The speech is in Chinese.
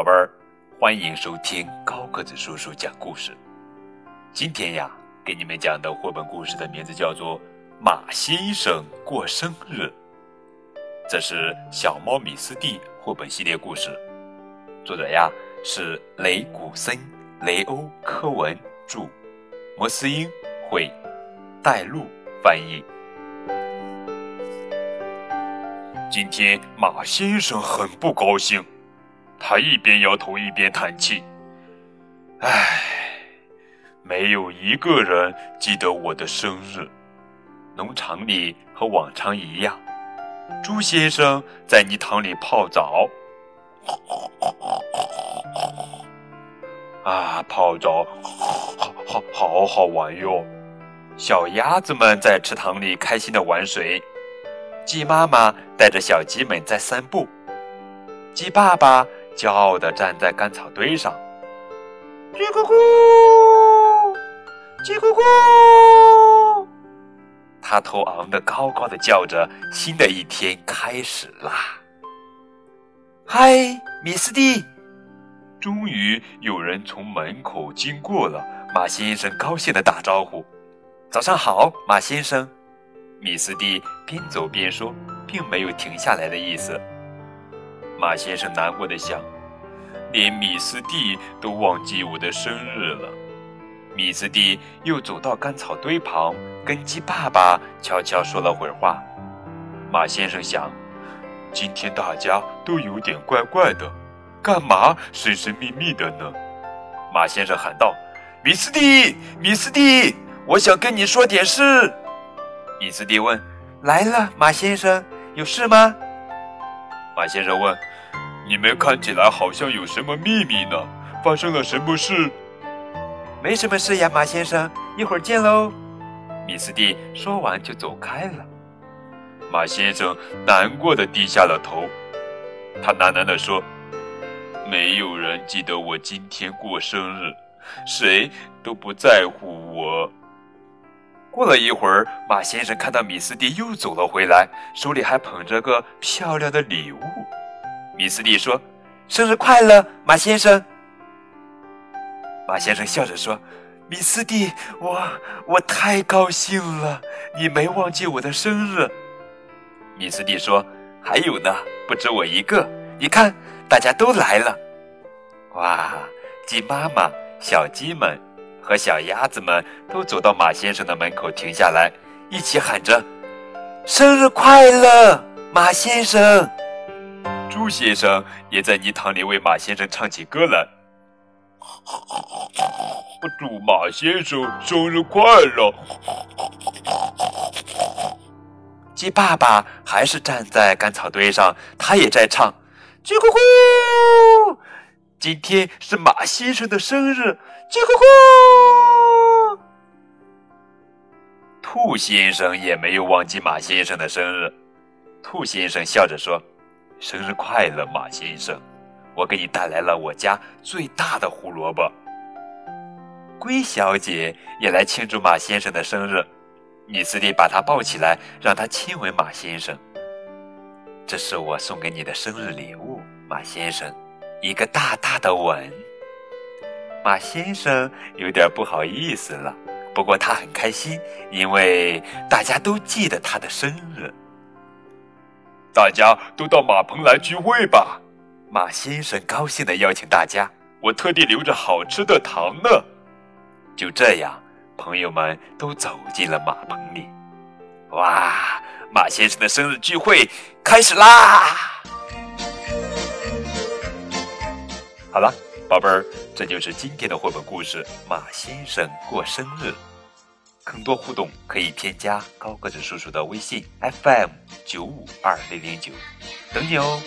宝贝儿，欢迎收听高个子叔叔讲故事。今天呀，给你们讲的绘本故事的名字叫做《马先生过生日》，这是小猫米斯蒂绘本系列故事，作者呀是雷古森、雷欧·科文著，摩斯英会，带路翻译。今天马先生很不高兴。他一边摇头一边叹气：“唉，没有一个人记得我的生日。农场里和往常一样，猪先生在泥塘里泡澡。啊，泡澡好好好好玩哟！小鸭子们在池塘里开心的玩水，鸡妈妈带着小鸡们在散步，鸡爸爸。”骄傲地站在干草堆上，叽咕咕，叽咕咕，他头昂得高高的，叫着：“新的一天开始啦！”嗨，米斯蒂！终于有人从门口经过了，马先生高兴地打招呼：“早上好，马先生。”米斯蒂边走边说，并没有停下来的意思。马先生难过的想：“连米斯蒂都忘记我的生日了。”米斯蒂又走到干草堆旁，跟鸡爸爸悄悄说了会儿话。马先生想：“今天大家都有点怪怪的，干嘛神神秘秘的呢？”马先生喊道：“米斯蒂，米斯蒂，我想跟你说点事。”米斯蒂问：“来了，马先生，有事吗？”马先生问。你们看起来好像有什么秘密呢？发生了什么事？没什么事呀，马先生，一会儿见喽。米斯蒂说完就走开了。马先生难过的低下了头，他喃喃地说：“没有人记得我今天过生日，谁都不在乎我。”过了一会儿，马先生看到米斯蒂又走了回来，手里还捧着个漂亮的礼物。米斯蒂说：“生日快乐，马先生。”马先生笑着说：“米斯蒂，我我太高兴了，你没忘记我的生日。”米斯蒂说：“还有呢，不止我一个。你看，大家都来了。”哇！鸡妈妈、小鸡们和小鸭子们都走到马先生的门口，停下来，一起喊着：“生日快乐，马先生！”猪先生也在泥塘里为马先生唱起歌来。祝马先生生日快乐！鸡爸爸还是站在干草堆上，他也在唱。叽咕咕！今天是马先生的生日。叽咕咕！兔先生也没有忘记马先生的生日。兔先生笑着说。生日快乐，马先生！我给你带来了我家最大的胡萝卜。龟小姐也来庆祝马先生的生日，米斯蒂把她抱起来，让她亲吻马先生。这是我送给你的生日礼物，马先生，一个大大的吻。马先生有点不好意思了，不过他很开心，因为大家都记得他的生日。大家都到马棚来聚会吧！马先生高兴地邀请大家，我特地留着好吃的糖呢。就这样，朋友们都走进了马棚里。哇，马先生的生日聚会开始啦！好了，宝贝儿，这就是今天的绘本故事《马先生过生日》。更多互动可以添加高个子叔叔的微信 FM 九五二零零九，等你哦。